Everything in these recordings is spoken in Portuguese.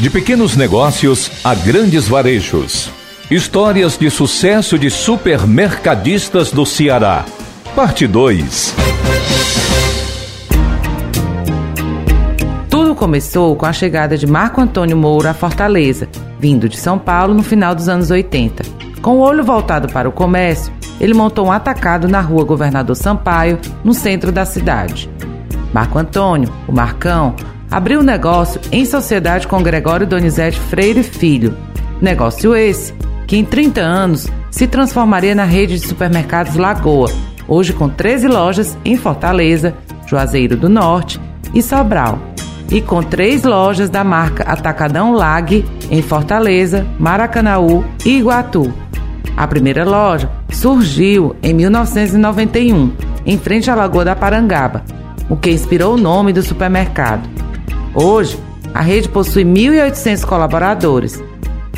De pequenos negócios a grandes varejos. Histórias de sucesso de supermercadistas do Ceará. Parte 2. Tudo começou com a chegada de Marco Antônio Moura à Fortaleza, vindo de São Paulo no final dos anos 80. Com o olho voltado para o comércio, ele montou um atacado na rua Governador Sampaio, no centro da cidade. Marco Antônio, o Marcão, abriu negócio em sociedade com Gregório Donizete Freire Filho. Negócio esse que em 30 anos se transformaria na rede de supermercados Lagoa, hoje com 13 lojas em Fortaleza, Juazeiro do Norte e Sobral, e com três lojas da marca Atacadão Lag em Fortaleza, Maracanaú e Iguatu. A primeira loja surgiu em 1991, em frente à Lagoa da Parangaba, o que inspirou o nome do supermercado. Hoje, a rede possui 1.800 colaboradores.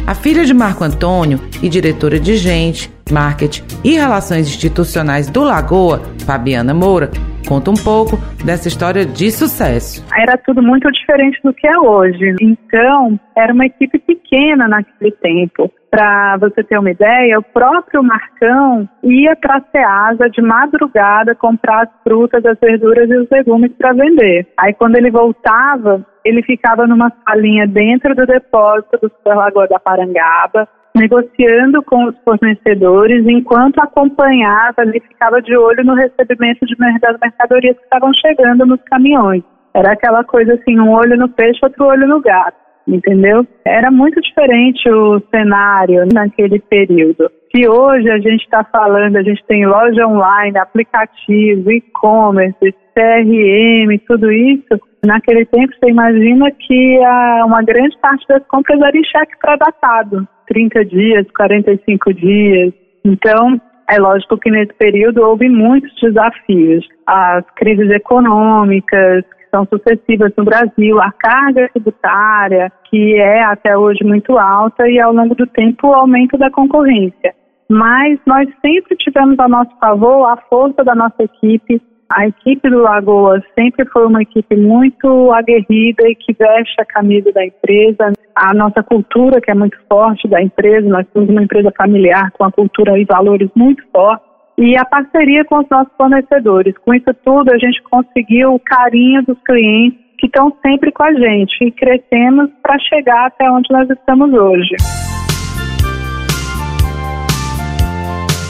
A filha de Marco Antônio e diretora de gente, marketing e relações institucionais do Lagoa, Fabiana Moura, conta um pouco dessa história de sucesso. Era tudo muito diferente do que é hoje. Então, era uma equipe pequena naquele tempo. Para você ter uma ideia, o próprio Marcão ia para a Ceasa de madrugada comprar as frutas, as verduras e os legumes para vender. Aí quando ele voltava, ele ficava numa salinha dentro do depósito do Super Lagoa da Parangaba, negociando com os fornecedores, enquanto acompanhava, ele ficava de olho no recebimento de, das mercadorias que estavam chegando nos caminhões. Era aquela coisa assim, um olho no peixe, outro olho no gato entendeu? Era muito diferente o cenário naquele período. Se hoje a gente está falando, a gente tem loja online, aplicativo, e-commerce, CRM, tudo isso, naquele tempo você imagina que a, uma grande parte das compras era em cheque pré-datado, 30 dias, 45 dias. Então, é lógico que nesse período houve muitos desafios. As crises econômicas, são sucessivas no Brasil, a carga tributária, que é até hoje muito alta, e ao longo do tempo o aumento da concorrência. Mas nós sempre tivemos a nosso favor a força da nossa equipe. A equipe do Lagoa sempre foi uma equipe muito aguerrida e que veste a camisa da empresa. A nossa cultura, que é muito forte da empresa, nós somos uma empresa familiar com a cultura e valores muito fortes e a parceria com os nossos fornecedores. Com isso tudo, a gente conseguiu o carinho dos clientes que estão sempre com a gente e crescemos para chegar até onde nós estamos hoje.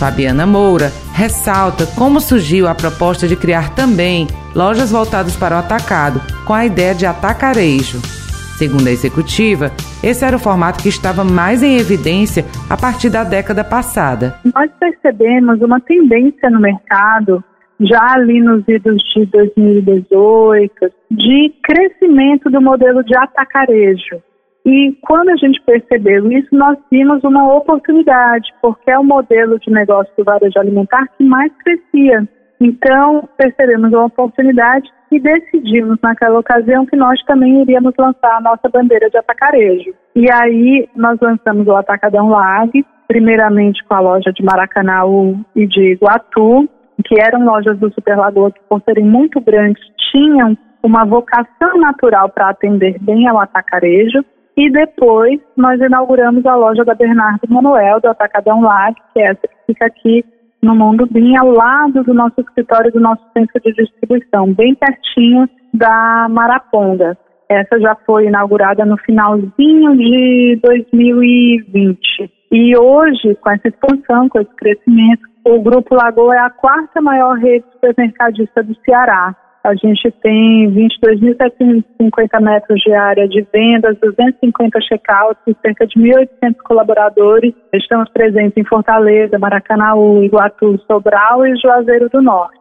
Fabiana Moura ressalta como surgiu a proposta de criar também lojas voltadas para o atacado, com a ideia de atacarejo. Segundo a executiva, esse era o formato que estava mais em evidência a partir da década passada. Nós percebemos uma tendência no mercado já ali nos idos de 2018, de crescimento do modelo de atacarejo. E quando a gente percebeu isso, nós vimos uma oportunidade, porque é o modelo de negócio do varejo alimentar que mais crescia. Então, percebemos uma oportunidade e decidimos naquela ocasião que nós também iríamos lançar a nossa bandeira de atacarejo. E aí nós lançamos o Atacadão Lag, primeiramente com a loja de Maracanaú e de Iguatu, que eram lojas do Super Lagoa que, por serem muito grandes, tinham uma vocação natural para atender bem ao atacarejo. E depois nós inauguramos a loja da Bernardo Manuel, do Atacadão Lag, que é essa que fica aqui no Mundo bem ao lado do nosso escritório, do nosso centro de distribuição, bem pertinho da Maraponga. Essa já foi inaugurada no finalzinho de 2020. E hoje, com essa expansão, com esse crescimento, o Grupo Lagoa é a quarta maior rede supermercadista do Ceará. A gente tem 22.750 metros de área de vendas, 250 checkouts cerca de 1.800 colaboradores. Estamos presentes em Fortaleza, Maracanaú, Iguatu, Sobral e Juazeiro do Norte.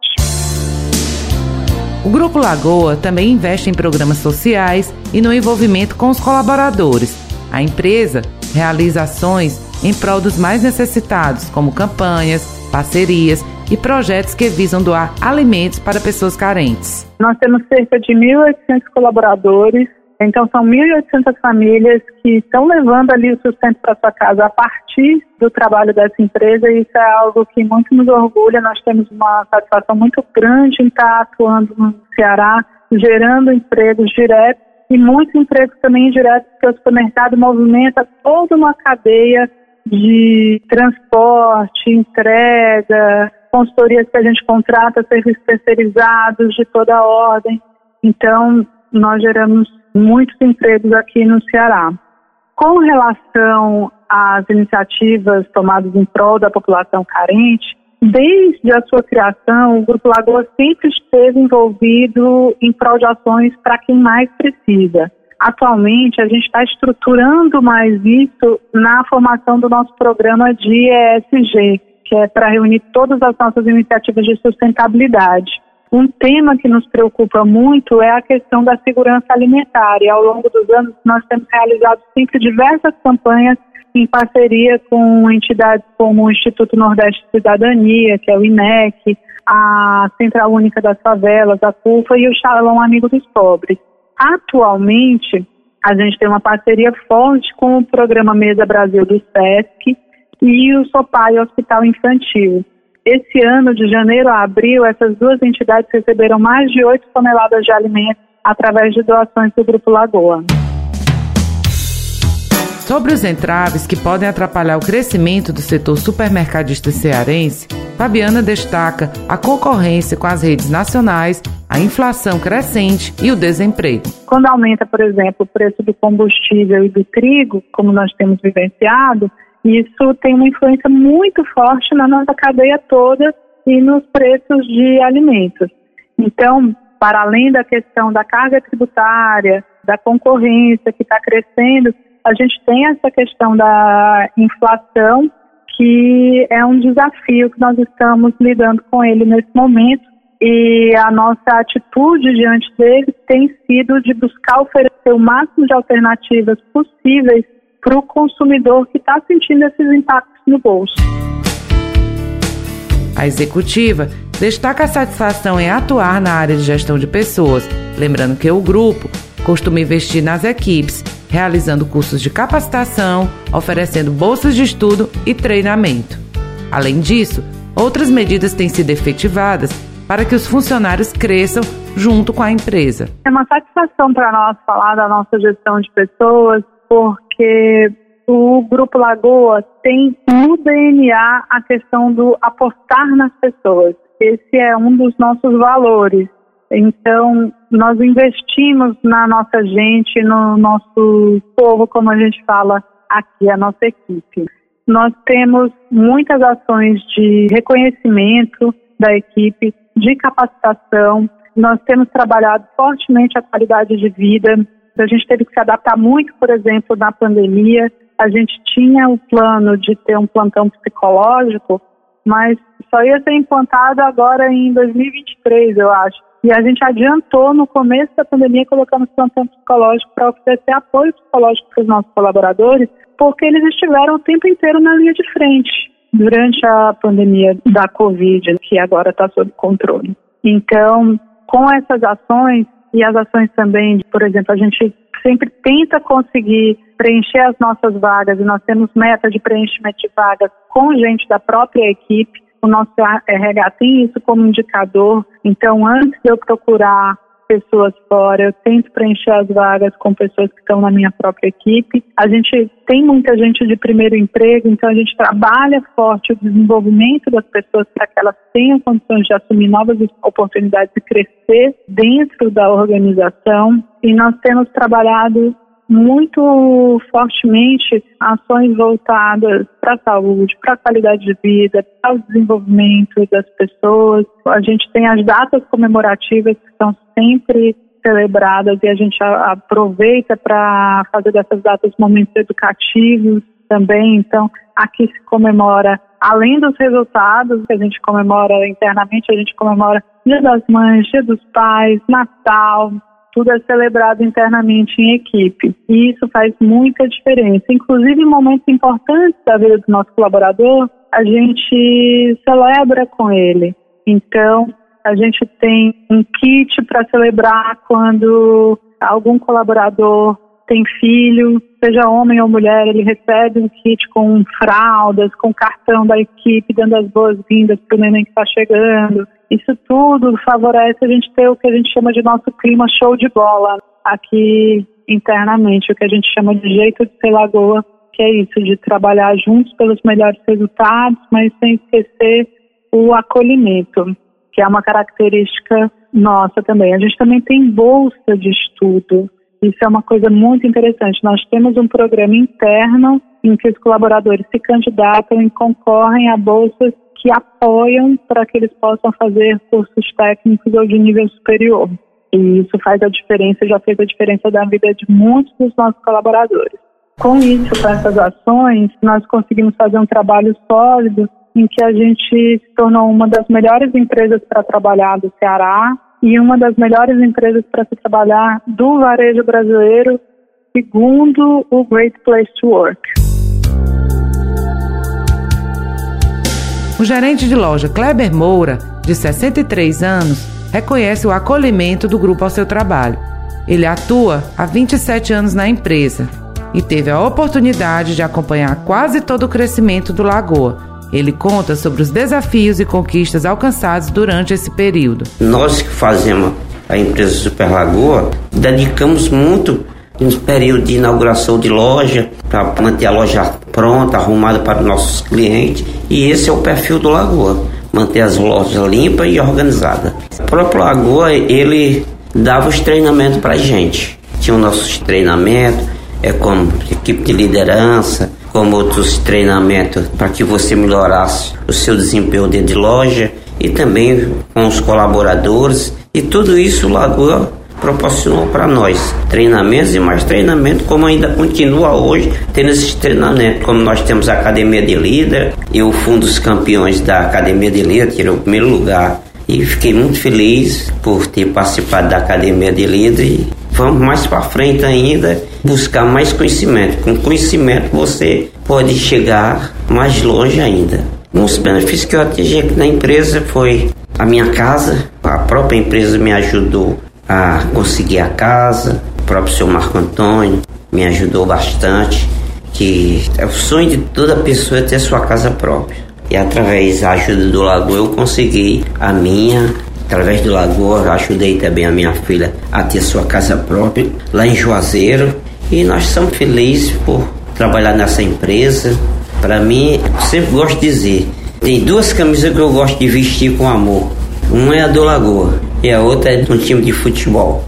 O Grupo Lagoa também investe em programas sociais e no envolvimento com os colaboradores. A empresa realiza ações em prol dos mais necessitados, como campanhas, parcerias e projetos que visam doar alimentos para pessoas carentes. Nós temos cerca de 1.800 colaboradores, então são 1.800 famílias que estão levando ali o sustento para sua casa a partir do trabalho dessa empresa e isso é algo que muito nos orgulha. Nós temos uma satisfação muito grande em estar atuando no Ceará, gerando empregos diretos e muitos empregos também indiretos, porque o supermercado movimenta toda uma cadeia de transporte, entrega, consultorias que a gente contrata, serviços terceirizados de toda a ordem. Então, nós geramos muitos empregos aqui no Ceará. Com relação às iniciativas tomadas em prol da população carente, desde a sua criação, o Grupo Lagoa sempre esteve envolvido em prol de ações para quem mais precisa. Atualmente, a gente está estruturando mais isso na formação do nosso programa de ESG, que é para reunir todas as nossas iniciativas de sustentabilidade. Um tema que nos preocupa muito é a questão da segurança alimentar e ao longo dos anos nós temos realizado sempre diversas campanhas em parceria com entidades como o Instituto Nordeste de Cidadania, que é o INEC, a Central Única das Favelas, a CUFA e o Shalom Amigo dos Pobres. Atualmente, a gente tem uma parceria forte com o programa Mesa Brasil do SESC e o SOPAI Hospital Infantil. Esse ano, de janeiro a abril, essas duas entidades receberam mais de 8 toneladas de alimentos através de doações do Grupo Lagoa. Sobre os entraves que podem atrapalhar o crescimento do setor supermercadista cearense, Fabiana destaca a concorrência com as redes nacionais, a inflação crescente e o desemprego. Quando aumenta, por exemplo, o preço do combustível e do trigo, como nós temos vivenciado, isso tem uma influência muito forte na nossa cadeia toda e nos preços de alimentos. Então, para além da questão da carga tributária, da concorrência que está crescendo, a gente tem essa questão da inflação, que é um desafio que nós estamos lidando com ele nesse momento. E a nossa atitude diante dele tem sido de buscar oferecer o máximo de alternativas possíveis para o consumidor que está sentindo esses impactos no bolso. A executiva destaca a satisfação em atuar na área de gestão de pessoas, lembrando que o grupo costuma investir nas equipes, realizando cursos de capacitação, oferecendo bolsas de estudo e treinamento. Além disso, outras medidas têm sido efetivadas para que os funcionários cresçam junto com a empresa. É uma satisfação para nós falar da nossa gestão de pessoas, porque o Grupo Lagoa tem no DNA a questão do apostar nas pessoas. Esse é um dos nossos valores. Então, nós investimos na nossa gente, no nosso povo, como a gente fala aqui, a nossa equipe. Nós temos muitas ações de reconhecimento da equipe, de capacitação. Nós temos trabalhado fortemente a qualidade de vida a gente teve que se adaptar muito, por exemplo, na pandemia. A gente tinha o plano de ter um plantão psicológico, mas só ia ser implantado agora em 2023, eu acho. E a gente adiantou no começo da pandemia colocando o plantão psicológico para oferecer apoio psicológico para os nossos colaboradores, porque eles estiveram o tempo inteiro na linha de frente durante a pandemia da Covid, que agora está sob controle. Então, com essas ações, e as ações também, por exemplo, a gente sempre tenta conseguir preencher as nossas vagas e nós temos meta de preenchimento de vagas com gente da própria equipe. O nosso RH tem isso como indicador. Então, antes de eu procurar pessoas fora, eu tento preencher as vagas com pessoas que estão na minha própria equipe. A gente tem muita gente de primeiro emprego, então a gente trabalha forte o desenvolvimento das pessoas para que elas tenham condições de assumir novas oportunidades e crescer dentro da organização. E nós temos trabalhado muito fortemente ações voltadas para a saúde, para a qualidade de vida, para o desenvolvimento das pessoas. A gente tem as datas comemorativas que são sempre celebradas e a gente aproveita para fazer dessas datas momentos educativos também. Então, aqui se comemora, além dos resultados que a gente comemora internamente, a gente comemora Dia das Mães, Dia dos Pais, Natal, tudo é celebrado internamente em equipe. E isso faz muita diferença. Inclusive, em momentos importantes da vida do nosso colaborador, a gente celebra com ele. Então, a gente tem um kit para celebrar quando algum colaborador tem filho, seja homem ou mulher, ele recebe um kit com fraldas, com cartão da equipe, dando as boas-vindas para o neném que está chegando. Isso tudo favorece a gente ter o que a gente chama de nosso clima show de bola. aqui internamente, o que a gente chama de jeito de ser lagoa, que é isso, de trabalhar juntos pelos melhores resultados, mas sem esquecer o acolhimento, que é uma característica nossa também. A gente também tem bolsa de estudo. Isso é uma coisa muito interessante. Nós temos um programa interno em que os colaboradores se candidatam e concorrem a bolsas que apoiam para que eles possam fazer cursos técnicos ou de nível superior. E isso faz a diferença, já fez a diferença da vida de muitos dos nossos colaboradores. Com isso, com essas ações, nós conseguimos fazer um trabalho sólido em que a gente se tornou uma das melhores empresas para trabalhar do Ceará e uma das melhores empresas para se trabalhar do varejo brasileiro, segundo o Great Place to Work. O gerente de loja Kleber Moura, de 63 anos, reconhece o acolhimento do grupo ao seu trabalho. Ele atua há 27 anos na empresa e teve a oportunidade de acompanhar quase todo o crescimento do Lagoa. Ele conta sobre os desafios e conquistas alcançados durante esse período. Nós que fazemos a empresa Super Lagoa, dedicamos muito no período de inauguração de loja, para manter a loja pronta, arrumada para os nossos clientes. E esse é o perfil do Lagoa, manter as lojas limpas e organizadas. O próprio Lagoa, ele dava os treinamentos para a gente. Tinha os nossos treinamentos, é como equipe de liderança, como outros treinamentos para que você melhorasse o seu desempenho dentro de loja e também com os colaboradores. E tudo isso o Lagoa proporcionou para nós. Treinamentos e mais treinamento, como ainda continua hoje tendo esses treinamentos, como nós temos a Academia de Líder, eu fui um dos campeões da Academia de Líder, tirei o primeiro lugar. E fiquei muito feliz por ter participado da Academia de Líder vamos mais para frente ainda buscar mais conhecimento. Com conhecimento você pode chegar mais longe ainda. Um dos benefícios que eu atingi aqui na empresa foi a minha casa, a própria empresa me ajudou a conseguir a casa. O próprio senhor Marco Antônio me ajudou bastante, que é o sonho de toda pessoa ter sua casa própria. E através da ajuda do Lagoa eu consegui a minha. Através do Lagoa ajudei também a minha filha a ter sua casa própria lá em Juazeiro. E nós somos felizes por trabalhar nessa empresa. Para mim, sempre gosto de dizer, tem duas camisas que eu gosto de vestir com amor. Uma é a do Lagoa e a outra é de um time de futebol.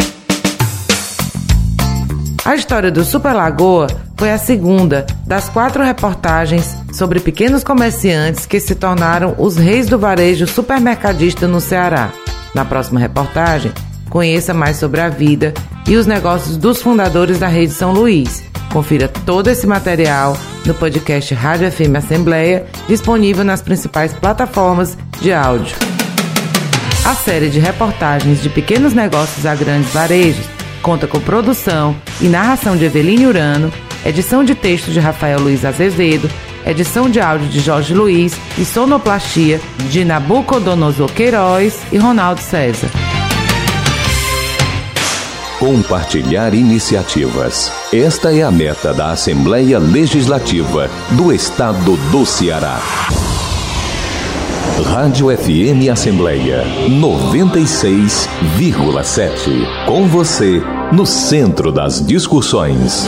A história do Super Lagoa foi a segunda das quatro reportagens sobre pequenos comerciantes que se tornaram os reis do varejo supermercadista no Ceará. Na próxima reportagem, conheça mais sobre a vida e os negócios dos fundadores da Rede São Luís. Confira todo esse material no podcast Rádio FM Assembleia, disponível nas principais plataformas de áudio. A série de reportagens de pequenos negócios a grandes varejos conta com produção e narração de Eveline Urano, edição de texto de Rafael Luiz Azevedo, edição de áudio de Jorge Luiz e sonoplastia de Nabucodonosor Queiroz e Ronaldo César. Compartilhar iniciativas. Esta é a meta da Assembleia Legislativa do Estado do Ceará. Rádio FM Assembleia 96,7. Com você, no centro das discussões.